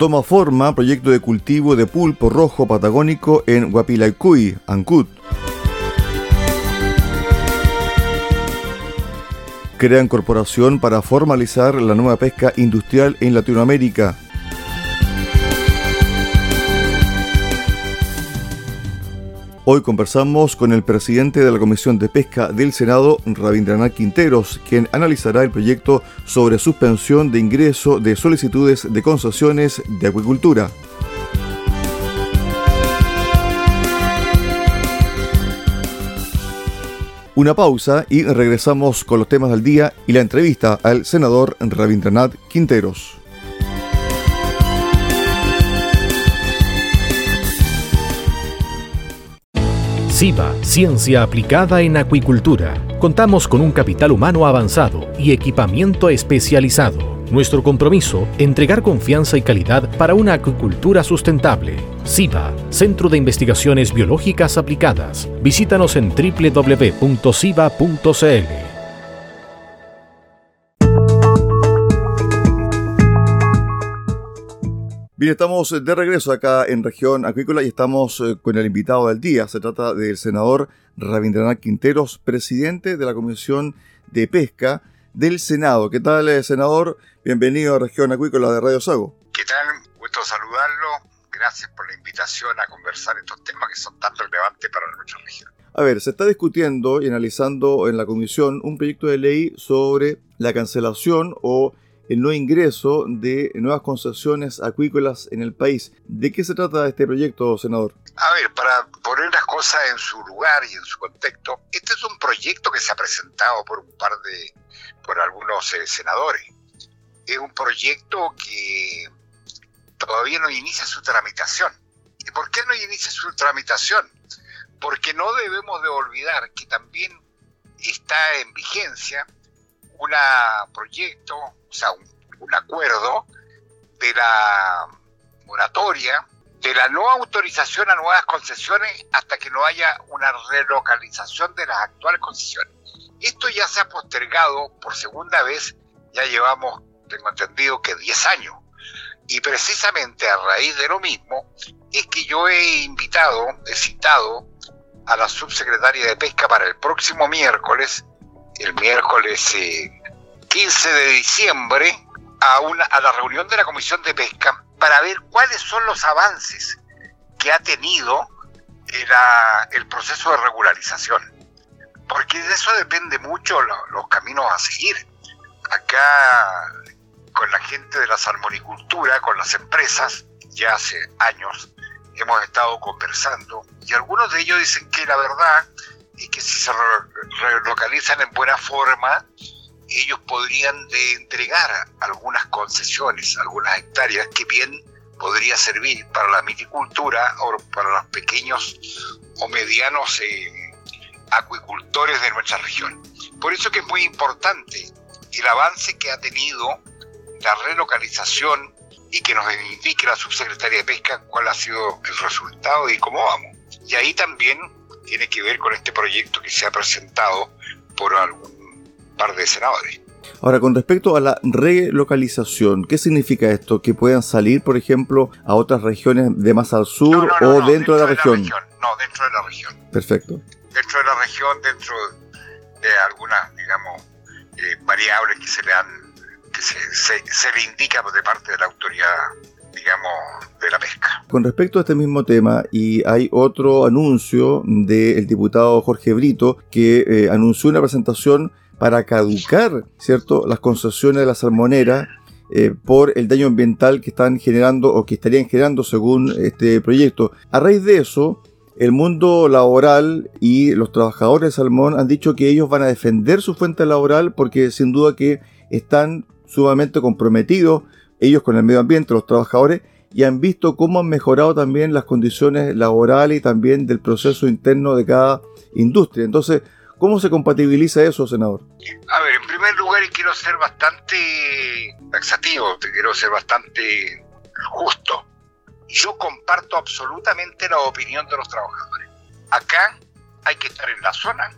Toma forma proyecto de cultivo de pulpo rojo patagónico en Guapilaycuy, Ancud. Crean corporación para formalizar la nueva pesca industrial en Latinoamérica. Hoy conversamos con el presidente de la Comisión de Pesca del Senado, Rabindranath Quinteros, quien analizará el proyecto sobre suspensión de ingreso de solicitudes de concesiones de acuicultura. Una pausa y regresamos con los temas del día y la entrevista al senador Rabindranath Quinteros. SIVA, Ciencia Aplicada en Acuicultura. Contamos con un capital humano avanzado y equipamiento especializado. Nuestro compromiso, entregar confianza y calidad para una acuicultura sustentable. SIVA, Centro de Investigaciones Biológicas Aplicadas. Visítanos en www.siva.cl. Bien, estamos de regreso acá en región acuícola y estamos eh, con el invitado del día. Se trata del senador Rabindranath Quinteros, presidente de la Comisión de Pesca del Senado. ¿Qué tal, eh, senador? Bienvenido a región acuícola de Radio Sago. ¿Qué tal? Gusto saludarlo. Gracias por la invitación a conversar estos temas que son tan relevantes para nuestra región. A ver, se está discutiendo y analizando en la comisión un proyecto de ley sobre la cancelación o el no ingreso de nuevas concesiones acuícolas en el país. ¿De qué se trata este proyecto, senador? A ver, para poner las cosas en su lugar y en su contexto, este es un proyecto que se ha presentado por un par de, por algunos eh, senadores. Es un proyecto que todavía no inicia su tramitación. ¿Y por qué no inicia su tramitación? Porque no debemos de olvidar que también está en vigencia un proyecto, o sea, un, acuerdo de la moratoria, de la no autorización a nuevas concesiones hasta que no haya una relocalización de las actuales concesiones. Esto ya se ha postergado por segunda vez, ya llevamos, tengo entendido, que 10 años. Y precisamente a raíz de lo mismo es que yo he invitado, he citado a la subsecretaria de Pesca para el próximo miércoles el miércoles 15 eh, de diciembre a, una, a la reunión de la Comisión de Pesca para ver cuáles son los avances que ha tenido el, proceso de regularización. Porque de eso depende mucho los caminos a seguir. Acá, con la gente de la salmonicultura, con las empresas, ya hace años hemos estado conversando y algunos de ellos dicen que la verdad y que si se relocalizan en buena forma, ellos podrían de entregar algunas concesiones, algunas hectáreas que bien podría servir para la miticultura o para los pequeños o medianos eh, acuicultores de nuestra región. Por eso que es muy importante el avance que ha tenido la relocalización y que nos indique la subsecretaria de Pesca cuál ha sido el resultado y cómo vamos. Y ahí también tiene que ver con este proyecto que se ha presentado por algún par de senadores. Ahora, con respecto a la relocalización, ¿qué significa esto? ¿Que puedan salir, por ejemplo, a otras regiones de más al sur o dentro, de, la, región? No, dentro de la región. Perfecto. Dentro de la región, dentro de algunas, digamos, eh, variables que se le han, que se, se le indica de parte de la autoridad digamos, de la pesca. Con respecto a este mismo tema, y hay otro anuncio del diputado Jorge Brito que eh, anunció una presentación para caducar, ¿cierto?, las concesiones de la salmonera eh, por el daño ambiental que están generando o que estarían generando según este proyecto. A raíz de eso, el mundo laboral y los trabajadores de salmón han dicho que ellos van a defender su fuente laboral porque sin duda que están sumamente comprometidos, ellos con el medio ambiente, los trabajadores, y han visto cómo han mejorado también las condiciones laborales y también del proceso interno de cada industria. Entonces, ¿cómo se compatibiliza eso, senador? A ver, en primer lugar, quiero ser bastante taxativo, quiero ser bastante justo. Yo comparto absolutamente la opinión de los trabajadores. Acá hay que estar en la zona,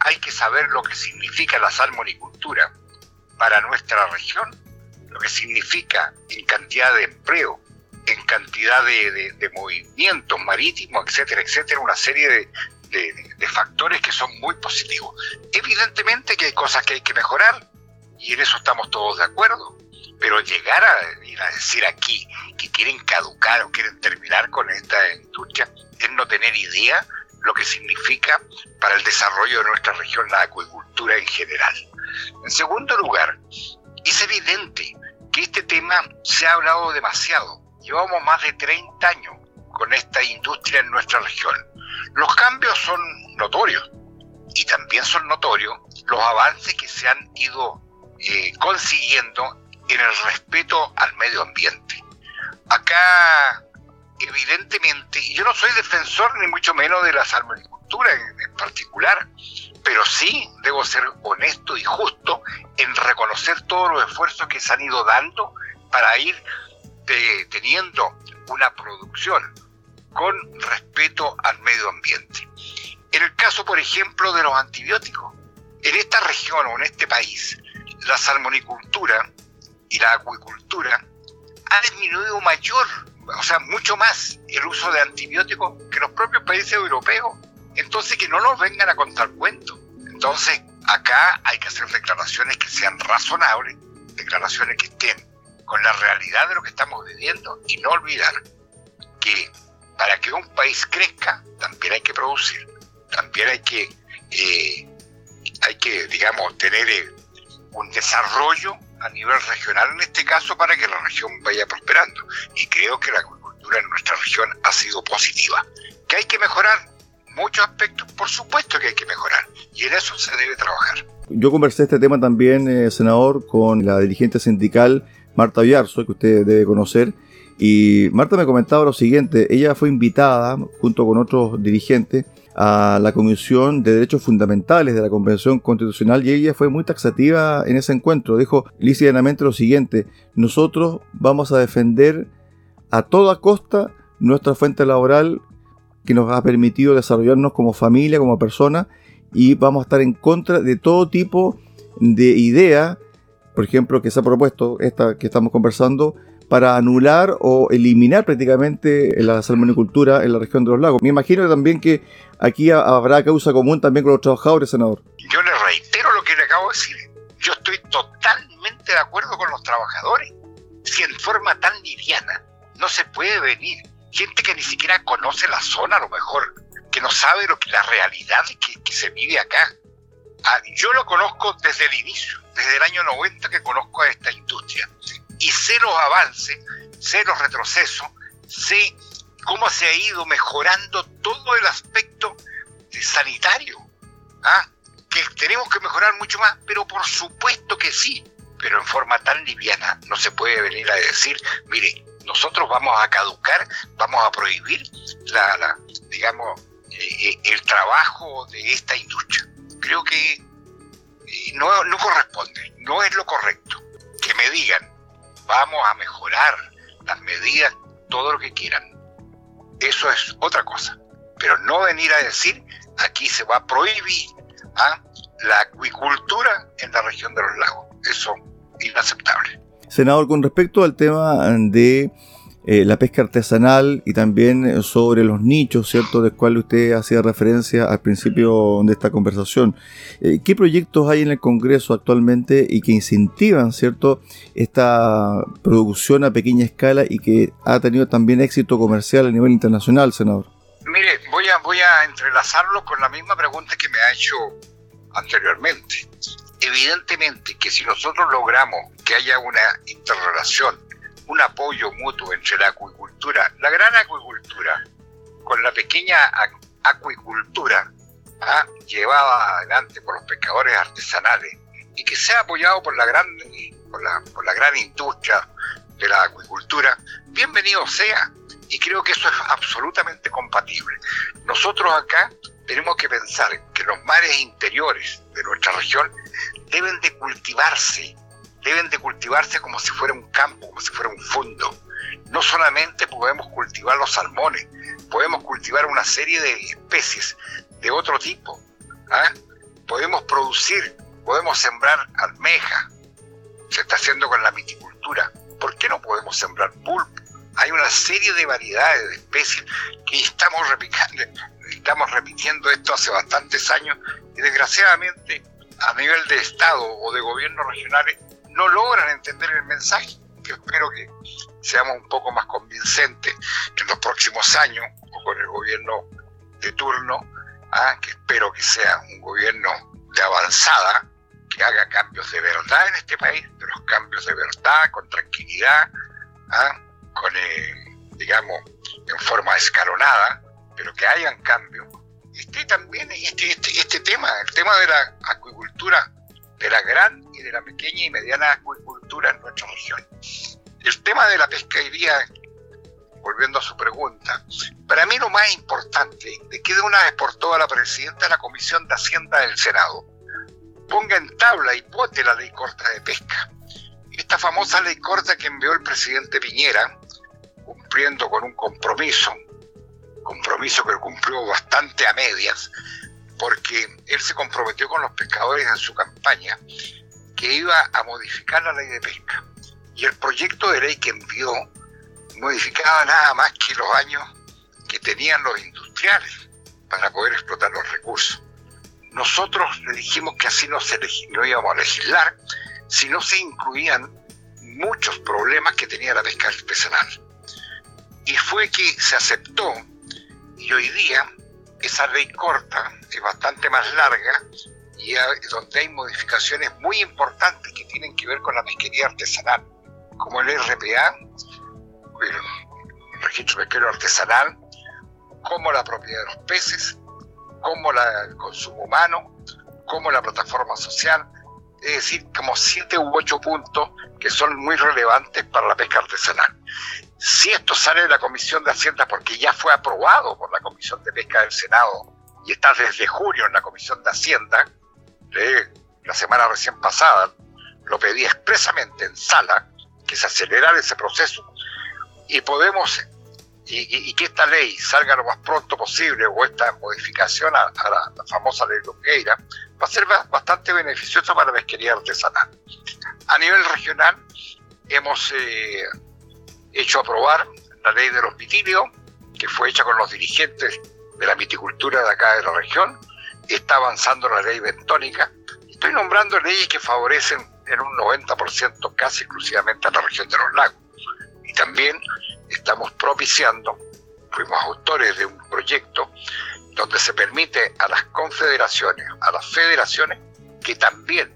hay que saber lo que significa la salmonicultura para nuestra región, lo que significa en cantidad de empleo, en cantidad de, movimientos marítimos, etcétera, etcétera, una serie de, de, factores que son muy positivos. Evidentemente que hay cosas que hay que mejorar y en eso estamos todos de acuerdo, pero llegar a a decir aquí que quieren caducar o quieren terminar con esta industria es no tener idea lo que significa para el desarrollo de nuestra región la acuicultura en general. En segundo lugar, es evidente que este tema se ha hablado demasiado. Llevamos más de 30 años con esta industria en nuestra región. Los cambios son notorios y también son notorios los avances que se han ido eh, consiguiendo en el respeto al medio ambiente. Acá evidentemente, yo no soy defensor ni mucho menos de la salmonicultura en, particular, pero sí debo ser honesto y justo en reconocer todos los esfuerzos que se han ido dando para ir teniendo una producción con respeto al medio ambiente. En el caso, por ejemplo, de los antibióticos, en esta región o en este país, la salmonicultura y la acuicultura ha disminuido mayor o sea, mucho más el uso de antibióticos que los propios países europeos. Entonces, que no nos vengan a contar cuentos. Entonces, acá hay que hacer declaraciones que sean razonables, declaraciones que estén con la realidad de lo que estamos viviendo y no olvidar que para que un país crezca también hay que producir, también hay que, eh, hay que digamos, tener eh, un desarrollo a nivel regional en este caso para que la región vaya prosperando. Y creo que la agricultura en nuestra región ha sido positiva. ¿Que hay que mejorar? Muchos aspectos, por supuesto que hay que mejorar. Y en eso se debe trabajar. Yo conversé este tema también, eh, senador, con la dirigente sindical Marta Villarzo, que usted debe conocer. Y Marta me comentaba lo siguiente, ella fue invitada junto con otros dirigentes a la Comisión de Derechos Fundamentales de la Convención Constitucional y ella fue muy taxativa en ese encuentro. Dijo lícitamente lo siguiente, nosotros vamos a defender a toda costa nuestra fuente laboral que nos ha permitido desarrollarnos como familia, como persona, y vamos a estar en contra de todo tipo de idea, por ejemplo, que se ha propuesto, esta que estamos conversando, para anular o eliminar prácticamente la salmonicultura en la región de los lagos. Me imagino también que aquí habrá causa común también con los trabajadores, senador. Yo le reitero lo que le acabo de decir. Yo estoy totalmente de acuerdo con los trabajadores. Si en forma tan liviana no se puede venir gente que ni siquiera conoce la zona a lo mejor, que no sabe lo que la realidad que, se vive acá. Ah, yo lo conozco desde el inicio, desde el año 90 que conozco a esta industria avances, sé los retrocesos, sé cómo se ha ido mejorando todo el aspecto sanitario. ¿ah? Que tenemos que mejorar mucho más, pero por supuesto que sí, pero en forma tan liviana. No se puede venir a decir, mire, nosotros vamos a caducar, vamos a prohibir la, digamos, eh, eh, el trabajo de esta industria. Creo que eh, no corresponde, no es lo correcto. Que me digan, vamos a mejorar las medidas, todo lo que quieran. Eso es otra cosa. Pero no venir a decir, aquí se va a prohibir ¿ah? la acuicultura en la región de los lagos. Eso es inaceptable. Senador, con respecto al tema de eh, la pesca artesanal y también eh, sobre los nichos, ¿cierto?, de cual usted hacía referencia al principio de esta conversación. Eh, ¿Qué proyectos hay en el Congreso actualmente y que incentivan, ¿cierto?, esta producción a pequeña escala y que ha tenido también éxito comercial a nivel internacional, senador? Mire, voy a, voy a entrelazarlo con la misma pregunta que me ha hecho anteriormente. Evidentemente que si nosotros logramos que haya una interrelación un apoyo mutuo entre la acuicultura, la gran acuicultura, con la pequeña acuicultura ¿ah? llevada adelante por los pescadores artesanales y que sea apoyado por la gran por la, por la gran industria de la acuicultura, bienvenido sea. Y creo que eso es absolutamente compatible. Nosotros acá tenemos que pensar que los mares interiores de nuestra región deben de cultivarse, deben de cultivarse como si fuera un campo, como si fuera un fondo. No solamente podemos cultivar los salmones, podemos cultivar una serie de especies de otro tipo. ¿ah? Podemos producir, podemos sembrar almeja, se está haciendo con la viticultura. ¿Por qué no podemos sembrar pulpo? Hay una serie de variedades de especies que estamos replicando, estamos repitiendo esto hace bastantes años y desgraciadamente a nivel de Estado o de gobiernos regionales no logran entender el mensaje. Que espero que seamos un poco más convincentes en los próximos años o con el gobierno de turno, ¿ah? que espero que sea un gobierno de avanzada, que haga cambios de verdad en este país, de los cambios de verdad, con tranquilidad, ¿ah? con, eh, digamos, en forma escalonada, pero que hayan cambios. Esté también este, este, este tema, el tema de la acuicultura, de la gran y de la pequeña y mediana acuicultura en nuestra región. El tema de la pesquería, volviendo a su pregunta, para mí lo más importante, de que de una vez por todas la presidenta de la Comisión de Hacienda del Senado ponga en tabla y vote la ley corta de pesca. Esta famosa ley corta que envió el presidente Piñera, cumpliendo con un compromiso compromiso que cumplió bastante a medias, porque él se comprometió con los pescadores en su campaña que iba a modificar la ley de pesca. Y el proyecto de ley que envió modificaba nada más que los años que tenían los industriales para poder explotar los recursos. Nosotros le dijimos que así no, se no íbamos a legislar si no se incluían muchos problemas que tenía la pesca artesanal. Y fue que se aceptó y hoy día esa ley corta es bastante más larga y donde hay modificaciones muy importantes que tienen que ver con la pesquería artesanal, como el RPA, el registro pesquero artesanal, como la propiedad de los peces, como el consumo humano, como la plataforma social, es decir, como siete u ocho puntos que son muy relevantes para la pesca artesanal. Si esto sale de la Comisión de Hacienda, porque ya fue aprobado por la Comisión de Pesca del Senado y está desde junio en la Comisión de Hacienda, la semana recién pasada, lo pedí expresamente en sala, que se acelerara ese proceso y podemos, y, que esta ley salga lo más pronto posible, o esta modificación a, la, famosa ley Longueira, va a ser bastante beneficioso para la pesquería artesanal. A nivel regional, hemos eh, hecho aprobar la ley de los vitilios, que fue hecha con los dirigentes de la viticultura de acá de la región. Está avanzando la ley bentónica. Estoy nombrando leyes que favorecen en un 90% casi exclusivamente a la región de los lagos. Y también estamos propiciando, fuimos autores de un proyecto donde se permite a las confederaciones, a las federaciones, que también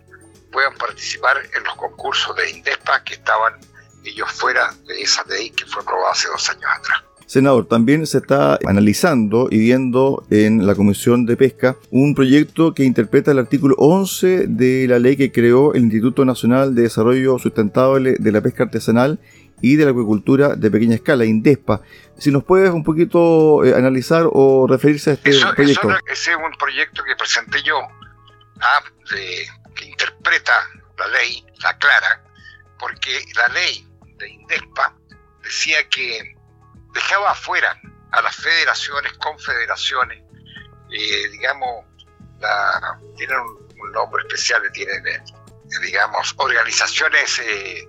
puedan participar en los concursos de INDESPA que estaban ellos fuera de esa ley que fue aprobada hace dos años atrás. Senador, también se está analizando y viendo en la Comisión de Pesca un proyecto que interpreta el artículo 11 de la ley que creó el Instituto Nacional de Desarrollo Sustentable de la Pesca Artesanal y de la Acuicultura de Pequeña Escala, INDESPA. Si nos puedes un poquito eh, analizar o referirse a este proyecto. ese es un proyecto que presenté yo, ah, que interpreta la ley, la clara, porque la ley de INDESPA decía que dejaba afuera a las federaciones, confederaciones, eh, digamos, tienen un, nombre especial, tienen, eh, digamos, organizaciones eh,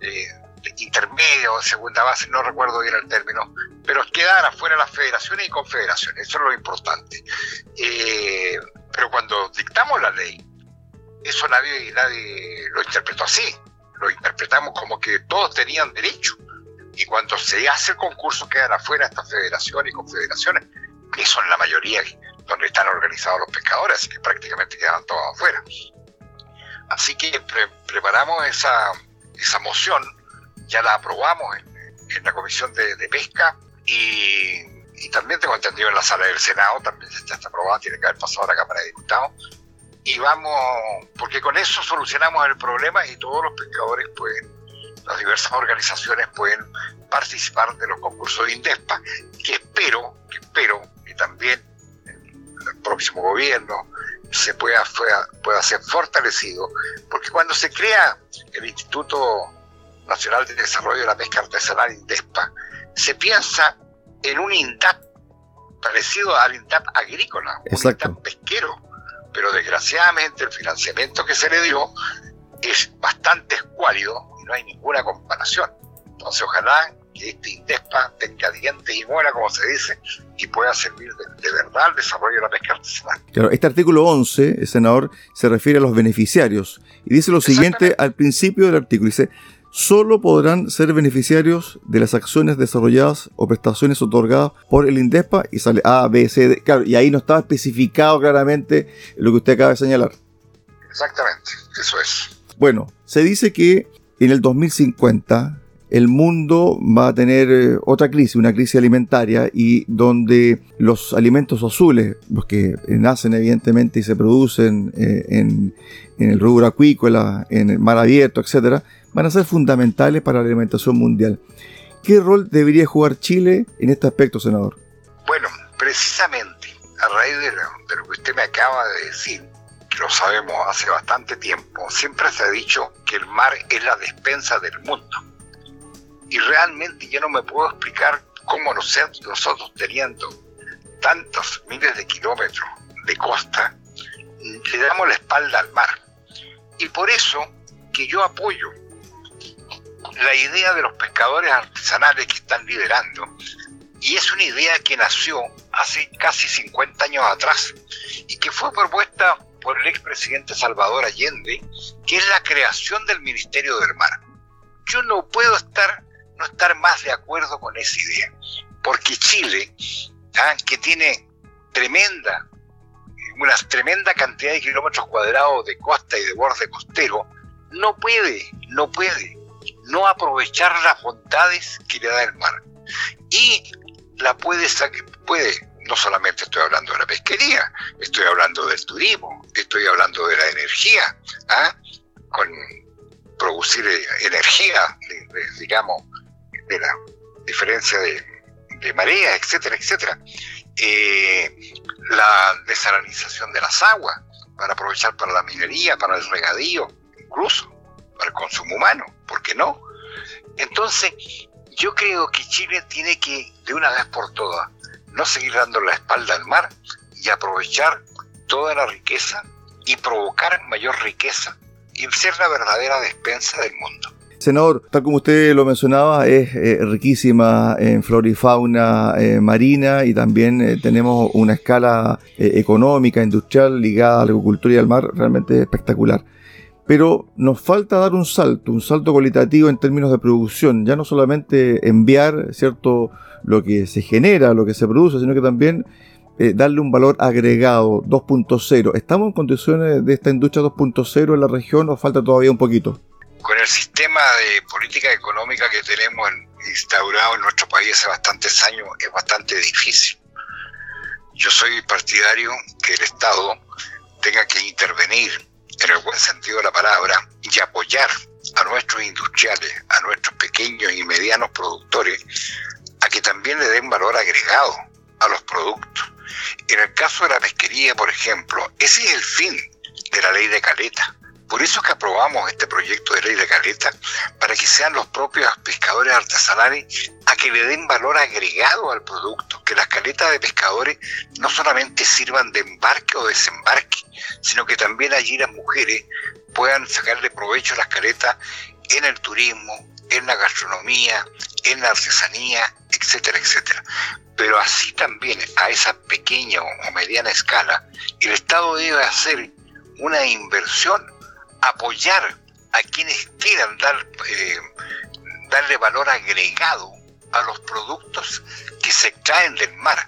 eh intermedias segunda base, no recuerdo bien el término, pero quedaban afuera las federaciones y confederaciones, eso es lo importante. pero cuando dictamos la ley, eso nadie, nadie lo interpretó así lo interpretamos como que todos tenían derecho. Y cuando se hace el concurso quedan afuera estas federaciones y confederaciones, que son la mayoría donde están organizados los pescadores, así que prácticamente quedan todos afuera. Así que preparamos esa, esa moción, ya la aprobamos en, la Comisión de, Pesca y, y, también tengo entendido en la sala del Senado, también ya está aprobada, tiene que haber pasado a la Cámara de Diputados y vamos, porque con eso solucionamos el problema y todos los pescadores pueden, las diversas organizaciones pueden participar de los concursos de INDESPA, que espero, que espero que también el próximo gobierno se pueda, pueda ser fortalecido, porque cuando se crea el Instituto Nacional de Desarrollo de la Pesca Artesanal INDESPA, se piensa en un INDAP parecido al INDAP agrícola, un INDAP pesquero, pero desgraciadamente el financiamiento que se le dio es bastante escuálido y no hay ninguna comparación. Entonces ojalá que este INDESPA tenga dientes y muera, como se dice, y pueda servir de, verdad al desarrollo de la pesca artesanal. Claro, este artículo 11, senador, se refiere a los beneficiarios y dice lo siguiente al principio del artículo. Dice, solo podrán ser beneficiarios de las acciones desarrolladas o prestaciones otorgadas por el INDESPA y sale A, B, C, D. Claro, y ahí no estaba especificado claramente lo que usted acaba de señalar. Exactamente, eso es. Bueno, se dice que en el 2050 el mundo va a tener eh, otra crisis, una crisis alimentaria, y donde los alimentos azules, los que nacen evidentemente y se producen eh, en, el rubro acuícola, en el mar abierto, etc., van a ser fundamentales para la alimentación mundial. ¿Qué rol debería jugar Chile en este aspecto, senador? Bueno, precisamente a raíz de lo, que usted me acaba de decir, que lo sabemos hace bastante tiempo, siempre se ha dicho que el mar es la despensa del mundo. Y realmente yo no me puedo explicar cómo nosotros teniendo tantos miles de kilómetros de costa, le damos la espalda al mar. Y por eso que yo apoyo la idea de los pescadores artesanales que están liderando. Y es una idea que nació hace casi 50 años atrás y que fue propuesta por el expresidente Salvador Allende, que es la creación del Ministerio del Mar. Yo no puedo estar, estar más de acuerdo con esa idea, porque Chile, ¿ah? que tiene tremenda, una tremenda cantidad de kilómetros cuadrados de costa y de borde costero, no puede, no puede no aprovechar las bondades que le da el mar. Y la puede, puede, no solamente estoy hablando de la pesquería, estoy hablando del turismo, estoy hablando de la energía, ¿ah? con producir eh, energía, digamos, de la diferencia de, marea, etcétera, etcétera. Eh, la desalinización de las aguas, para aprovechar para la minería, para el regadío, incluso para el consumo humano. ¿por qué no? Entonces, yo creo que Chile tiene que, de una vez por todas, no seguir dando la espalda al mar y aprovechar toda la riqueza y provocar mayor riqueza y ser la verdadera despensa del mundo. Senador, tal como usted lo mencionaba, es eh, riquísima en flora y fauna eh, marina y también eh, tenemos una escala económica, industrial ligada a la agricultura y al mar realmente espectacular pero nos falta dar un salto, un salto cualitativo en términos de producción, ya no solamente enviar cierto lo que se genera, lo que se produce, sino que también darle un valor agregado 2.0. ¿Estamos en condiciones de esta industria 2.0 en la región o falta todavía un poquito? Con el sistema de política económica que tenemos instaurado en nuestro país hace bastantes años es bastante difícil. Yo soy partidario que el Estado tenga que intervenir en el buen sentido de la palabra, y apoyar a nuestros industriales, a nuestros pequeños y medianos productores, a que también le den valor agregado a los productos. En el caso de la pesquería, por ejemplo, ese es el fin de la ley de caleta. Por eso es que aprobamos este proyecto de ley de caleta, para que sean los propios pescadores artesanales a que le den valor agregado al producto, que las caletas de pescadores no solamente sirvan de embarque o desembarque, sino que también allí las mujeres puedan sacarle provecho a las caletas en el turismo, en la gastronomía, en la artesanía, etcétera, etcétera. Pero así también a esa pequeña o mediana escala, el Estado debe hacer una inversión apoyar a quienes quieran dar, eh, darle valor agregado a los productos que se extraen del mar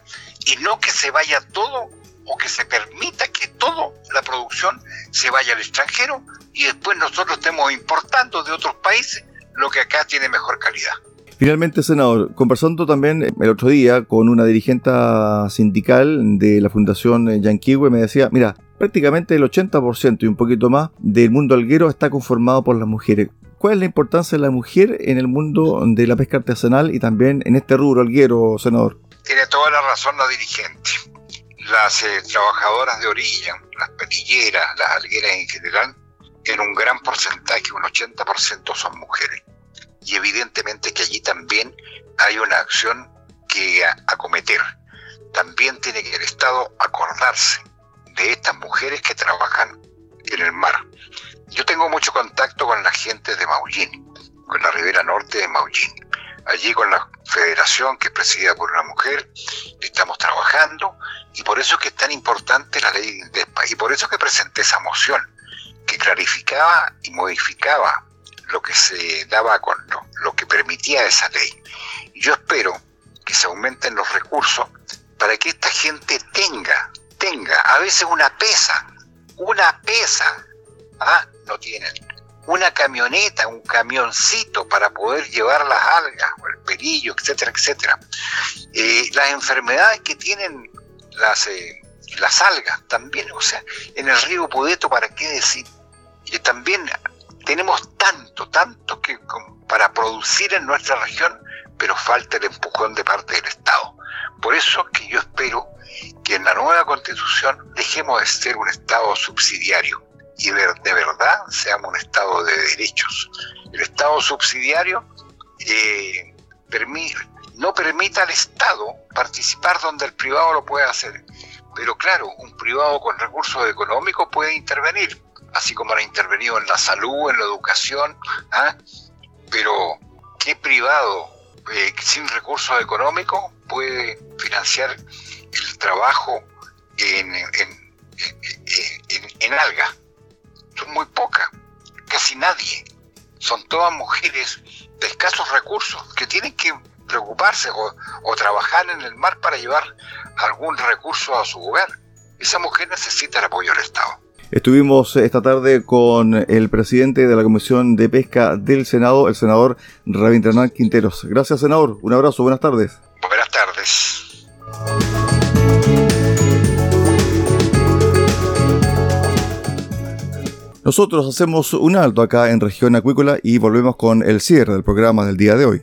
y no que se vaya todo o que se permita que toda la producción se vaya al extranjero y después nosotros estemos importando de otros países lo que acá tiene mejor calidad. Finalmente, senador, conversando también el otro día con una dirigente sindical de la Fundación Yanquiwe, me decía, mira, prácticamente el 80% y un poquito más del mundo alguero está conformado por las mujeres. ¿Cuál es la importancia de la mujer en el mundo de la pesca artesanal y también en este rubro alguero, senador? Tiene toda la razón la dirigente. Las eh, trabajadoras de orilla, las perilleras, las algueras en general, en un gran porcentaje, un 80% son mujeres. Y evidentemente que allí también hay una acción que acometer. También tiene que el Estado acordarse de estas mujeres que trabajan en el mar. Yo tengo mucho contacto con la gente de Maullín, con la ribera norte de Maullín. Allí con la federación que es presidida por una mujer, estamos trabajando y por eso es que es tan importante la ley de y por eso es que presenté esa moción que clarificaba y modificaba lo que se daba con lo que permitía esa ley. Yo espero que se aumenten los recursos para que esta gente tenga a veces una pesa, una pesa, ¿ah? no tienen, una camioneta, un camioncito para poder llevar las algas o el perillo, etcétera, etcétera. Eh, las enfermedades que tienen las, eh, las algas también, o sea, en el río Pudeto, ¿para qué decir? Y también tenemos tanto, tanto que para producir en nuestra región, pero falta el empujón de parte del Estado. Por eso que yo espero que la nueva constitución dejemos de ser un Estado subsidiario y de, verdad seamos un Estado de derechos. El Estado subsidiario eh, no permite al Estado participar donde el privado lo puede hacer. Pero claro, un privado con recursos económicos puede intervenir, así como ha intervenido en la salud, en la educación. ¿ah? Pero, ¿qué privado eh, sin recursos económicos puede financiar el trabajo en, en, en, alga. Son muy pocas, casi nadie. Son todas mujeres de escasos recursos que tienen que preocuparse o, o, trabajar en el mar para llevar algún recurso a su hogar. Esa mujer necesita el apoyo del Estado. Estuvimos esta tarde con el presidente de la Comisión de Pesca del Senado, el senador Rabindranath Quinteros. Gracias, senador. Un abrazo. Buenas tardes. Buenas tardes. Nosotros hacemos un alto acá en región acuícola y volvemos con el cierre del programa del día de hoy.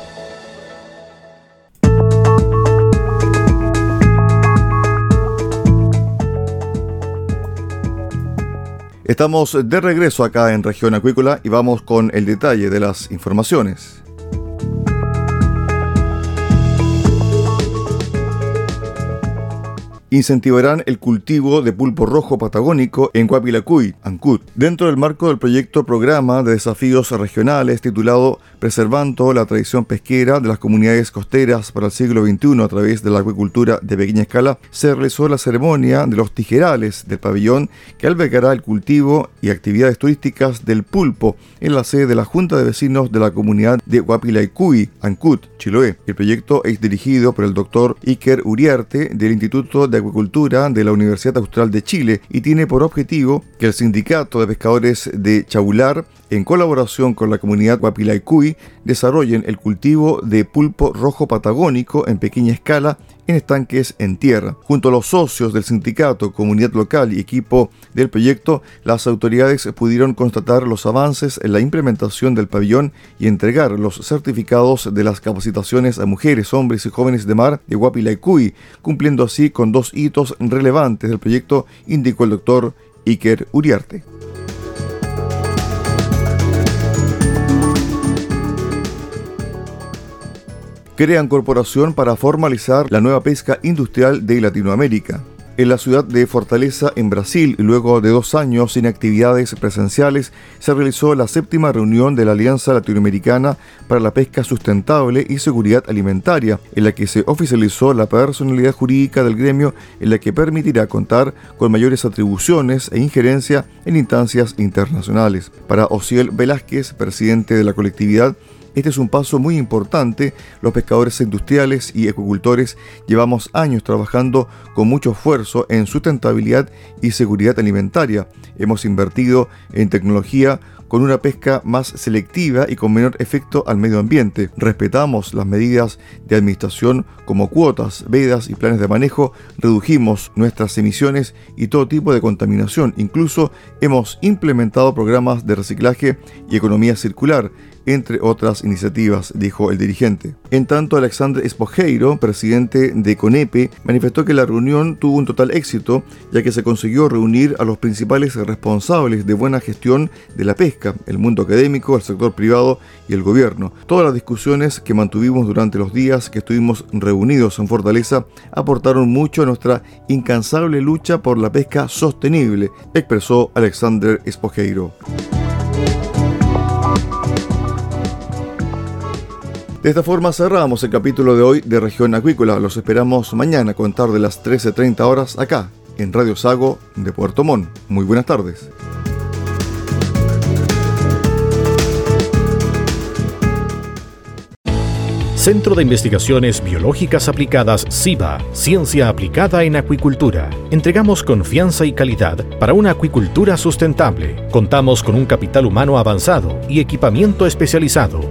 Estamos de regreso acá en región acuícola y vamos con el detalle de las informaciones. incentivarán el cultivo de pulpo rojo patagónico en Guapilacuy, Ancut, dentro del marco del proyecto Programa de Desafíos Regionales titulado Preservando la tradición pesquera de las comunidades costeras para el siglo XXI a través de la acuicultura de pequeña escala, se realizó la ceremonia de los tijerales del pabellón que albergará el cultivo y actividades turísticas del pulpo en la sede de la Junta de Vecinos de la comunidad de Guapilacuy, Ancut, Chiloé. El proyecto es dirigido por el doctor Iker Uriarte del Instituto de Acuicultura de la Universidad Austral de Chile y tiene por objetivo que el Sindicato de Pescadores de Chaular, en colaboración con la comunidad Desarrollen el cultivo de pulpo rojo patagónico en pequeña escala en estanques en tierra. Junto a los socios del sindicato, comunidad local y equipo del proyecto, las autoridades pudieron constatar los avances en la implementación del pabellón y entregar los certificados de las capacitaciones a mujeres, hombres y jóvenes de mar de Guapilaycuy, cumpliendo así con dos hitos relevantes del proyecto, indicó el doctor Iker Uriarte. Crean corporación para formalizar la nueva pesca industrial de Latinoamérica. En la ciudad de Fortaleza, en Brasil, luego de dos años sin actividades presenciales, se realizó la séptima reunión de la Alianza Latinoamericana para la Pesca Sustentable y Seguridad Alimentaria, en la que se oficializó la personalidad jurídica del gremio, en la que permitirá contar con mayores atribuciones e injerencia en instancias internacionales. Para Ociel Velázquez, presidente de la colectividad, este es un paso muy importante. Los pescadores industriales y ecocultores llevamos años trabajando con mucho esfuerzo en sustentabilidad y seguridad alimentaria. Hemos invertido en tecnología con una pesca más selectiva y con menor efecto al medio ambiente. Respetamos las medidas de administración como cuotas, vedas y planes de manejo, redujimos nuestras emisiones y todo tipo de contaminación. Incluso hemos implementado programas de reciclaje y economía circular entre otras iniciativas, dijo el dirigente. En tanto, Alexandre Espojeiro, presidente de CONEPE, manifestó que la reunión tuvo un total éxito, ya que se consiguió reunir a los principales responsables de buena gestión de la pesca, el mundo académico, el sector privado y el gobierno. Todas las discusiones que mantuvimos durante los días que estuvimos reunidos en Fortaleza aportaron mucho a nuestra incansable lucha por la pesca sostenible, expresó Alexander Espojeiro. De esta forma cerramos el capítulo de hoy de Región Acuícola. Los esperamos mañana a contar de las 13.30 horas acá, en Radio Sago de Puerto Montt. Muy buenas tardes. Centro de Investigaciones Biológicas Aplicadas CIBA, Ciencia Aplicada en Acuicultura. Entregamos confianza y calidad para una acuicultura sustentable. Contamos con un capital humano avanzado y equipamiento especializado.